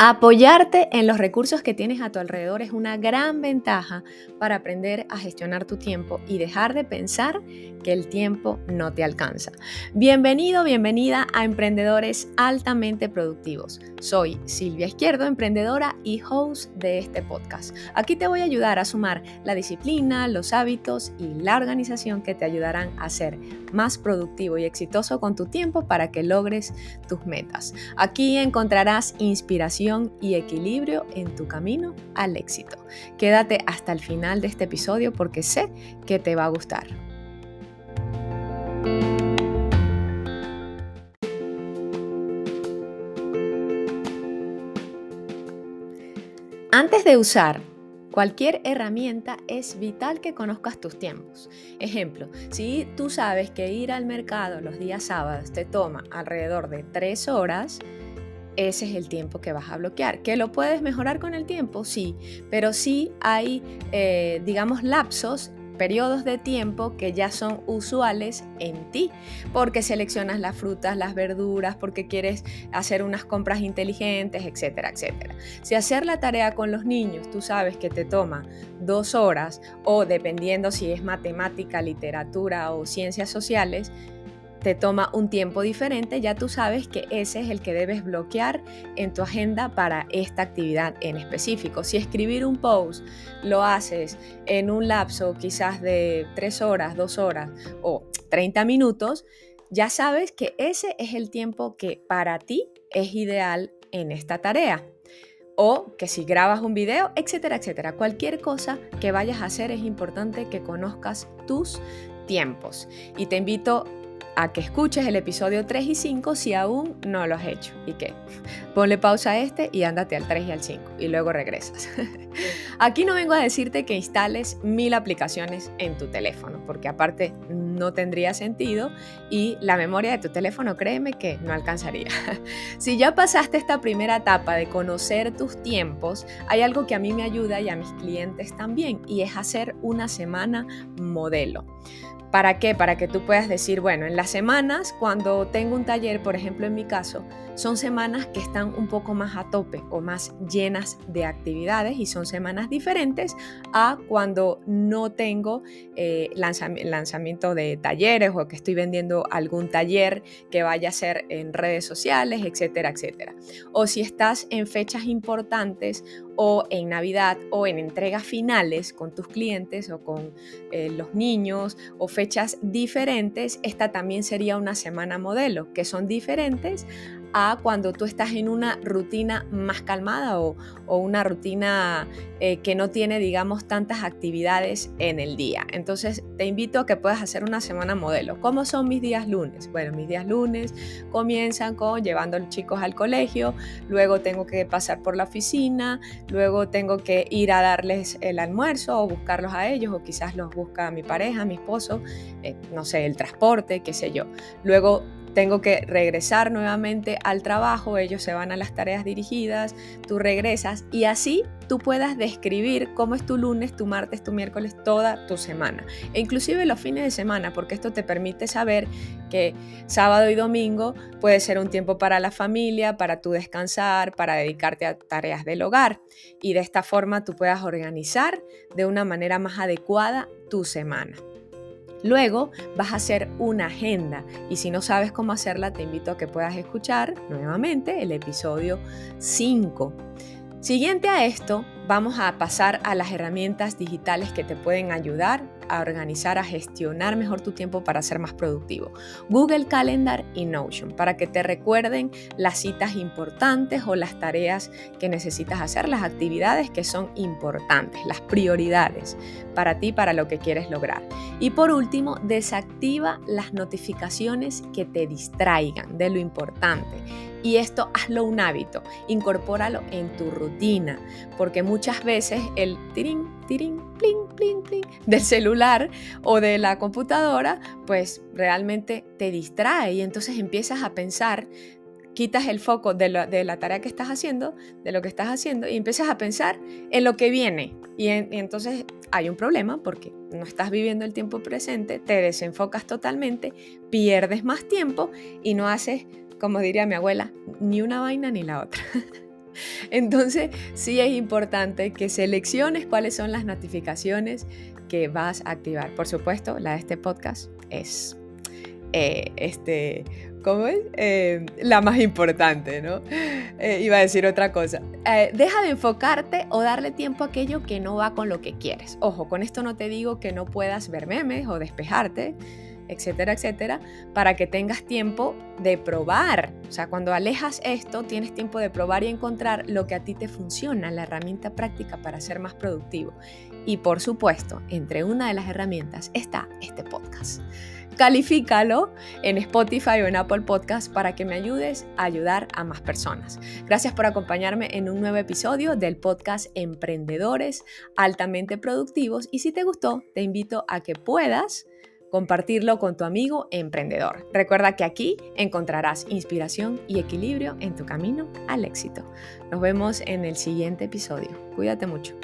Apoyarte en los recursos que tienes a tu alrededor es una gran ventaja para aprender a gestionar tu tiempo y dejar de pensar que el tiempo no te alcanza. Bienvenido, bienvenida a Emprendedores Altamente Productivos. Soy Silvia Izquierdo, emprendedora y host de este podcast. Aquí te voy a ayudar a sumar la disciplina, los hábitos y la organización que te ayudarán a ser más productivo y exitoso con tu tiempo para que logres tus metas. Aquí encontrarás inspiración y equilibrio en tu camino al éxito. Quédate hasta el final de este episodio porque sé que te va a gustar. Antes de usar cualquier herramienta es vital que conozcas tus tiempos. Ejemplo, si tú sabes que ir al mercado los días sábados te toma alrededor de tres horas, ese es el tiempo que vas a bloquear. ¿Que lo puedes mejorar con el tiempo? Sí, pero sí hay, eh, digamos, lapsos periodos de tiempo que ya son usuales en ti, porque seleccionas las frutas, las verduras, porque quieres hacer unas compras inteligentes, etcétera, etcétera. Si hacer la tarea con los niños, tú sabes que te toma dos horas o dependiendo si es matemática, literatura o ciencias sociales, te toma un tiempo diferente, ya tú sabes que ese es el que debes bloquear en tu agenda para esta actividad en específico. Si escribir un post lo haces en un lapso quizás de 3 horas, 2 horas o 30 minutos, ya sabes que ese es el tiempo que para ti es ideal en esta tarea o que si grabas un video, etcétera, etcétera. Cualquier cosa que vayas a hacer es importante que conozcas tus tiempos. Y te invito a que escuches el episodio 3 y 5 si aún no lo has hecho. ¿Y qué? Ponle pausa a este y ándate al 3 y al 5 y luego regresas. Aquí no vengo a decirte que instales mil aplicaciones en tu teléfono, porque aparte no tendría sentido y la memoria de tu teléfono, créeme que no alcanzaría. si ya pasaste esta primera etapa de conocer tus tiempos, hay algo que a mí me ayuda y a mis clientes también y es hacer una semana modelo. ¿Para qué? Para que tú puedas decir, bueno, en las semanas, cuando tengo un taller, por ejemplo en mi caso, son semanas que están un poco más a tope o más llenas de actividades y son semanas diferentes a cuando no tengo eh, lanzamiento de talleres o que estoy vendiendo algún taller que vaya a ser en redes sociales, etcétera, etcétera. O si estás en fechas importantes o en Navidad o en entregas finales con tus clientes o con eh, los niños o fechas diferentes, esta también sería una semana modelo, que son diferentes a cuando tú estás en una rutina más calmada o, una rutina eh, que no tiene, digamos, tantas actividades en el día. Entonces, te invito a que puedas hacer una semana modelo. ¿Cómo son mis días lunes? Bueno, mis días lunes comienzan con llevando a los chicos al colegio, luego tengo que pasar por la oficina, luego tengo que ir a darles el almuerzo o buscarlos a ellos o quizás los busca mi pareja, mi esposo, eh, no sé, el transporte, qué sé yo. Luego tengo que regresar nuevamente al trabajo, ellos se van a las tareas dirigidas, tú regresas y así tú puedas describir cómo es tu lunes, tu martes, tu miércoles, toda tu semana. E inclusive los fines de semana, porque esto te permite saber que sábado y domingo puede ser un tiempo para la familia, para tú descansar, para dedicarte a tareas del hogar. Y de esta forma tú puedas organizar de una manera más adecuada tu semana. Luego vas a hacer una agenda y si no sabes cómo hacerla, te invito a que puedas escuchar nuevamente el episodio 5. Siguiente a esto, vamos a pasar a las herramientas digitales que te pueden ayudar a organizar, a gestionar mejor tu tiempo para ser más productivo. Google Calendar y Notion, para que te recuerden las citas importantes o las tareas que necesitas hacer, las actividades que son importantes, las prioridades para ti, para lo que quieres lograr. Y por último, desactiva las notificaciones que te distraigan de lo importante y esto hazlo un hábito, incorpóralo en tu rutina, porque muchas veces el tirín, tirín, del celular o de la computadora, pues realmente te distrae y entonces empiezas a pensar quitas el foco de la, tarea que estás haciendo, de lo que estás haciendo, y empiezas a pensar en lo que viene. y, entonces hay un problema porque no estás viviendo el tiempo presente, te desenfocas totalmente, pierdes más tiempo y no haces como diría mi abuela, ni una vaina ni la otra. Entonces, sí es importante que selecciones cuáles son las notificaciones que vas a activar. Por supuesto, la de este podcast es eh, este, ¿cómo es? Eh, la más importante, ¿no? Eh, iba a decir otra cosa. deja de enfocarte o darle tiempo a aquello que no va con lo que quieres. Ojo, con esto no te digo que no puedas ver memes o despejarte, etcétera, etcétera, para que tengas tiempo de probar. O sea, cuando alejas esto, tienes tiempo de probar y encontrar lo que a ti te funciona, la herramienta práctica para ser más productivo. Y por supuesto, entre una de las herramientas está este podcast. Califícalo en Spotify o en Apple Podcast para que me ayudes a ayudar a más personas. Gracias por acompañarme en un nuevo episodio del podcast Emprendedores altamente productivos y si te gustó, te invito a que puedas compartirlo con tu amigo emprendedor. Recuerda que aquí encontrarás inspiración y equilibrio en tu camino al éxito. Nos vemos en el siguiente episodio. Cuídate mucho.